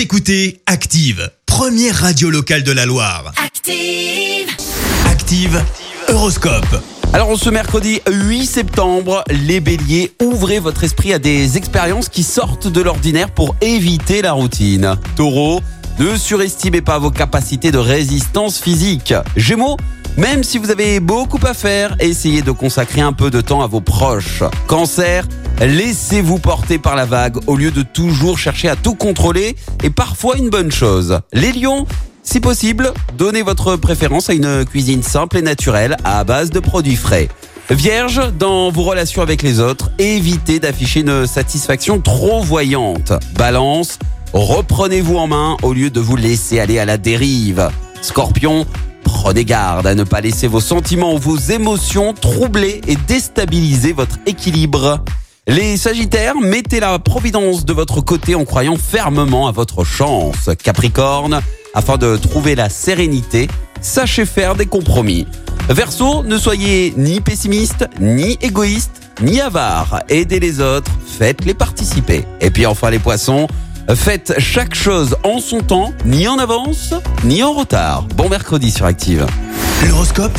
Vous écoutez Active, première radio locale de la Loire. Active. Active, Horoscope. Alors ce mercredi 8 septembre, les béliers, ouvrez votre esprit à des expériences qui sortent de l'ordinaire pour éviter la routine. Taureau, ne surestimez pas vos capacités de résistance physique. Gémeaux, même si vous avez beaucoup à faire, essayez de consacrer un peu de temps à vos proches. Cancer, laissez-vous porter par la vague au lieu de toujours chercher à tout contrôler et parfois une bonne chose. Les lions, si possible, donnez votre préférence à une cuisine simple et naturelle à base de produits frais. Vierge, dans vos relations avec les autres, évitez d'afficher une satisfaction trop voyante. Balance, reprenez-vous en main au lieu de vous laisser aller à la dérive. Scorpion, prenez garde à ne pas laisser vos sentiments ou vos émotions troubler et déstabiliser votre équilibre. Les Sagittaires, mettez la providence de votre côté en croyant fermement à votre chance. Capricorne, afin de trouver la sérénité, sachez faire des compromis. Verseau, ne soyez ni pessimiste, ni égoïste, ni avare. Aidez les autres, faites-les participer. Et puis enfin les poissons, faites chaque chose en son temps, ni en avance, ni en retard. Bon mercredi sur Active. L'horoscope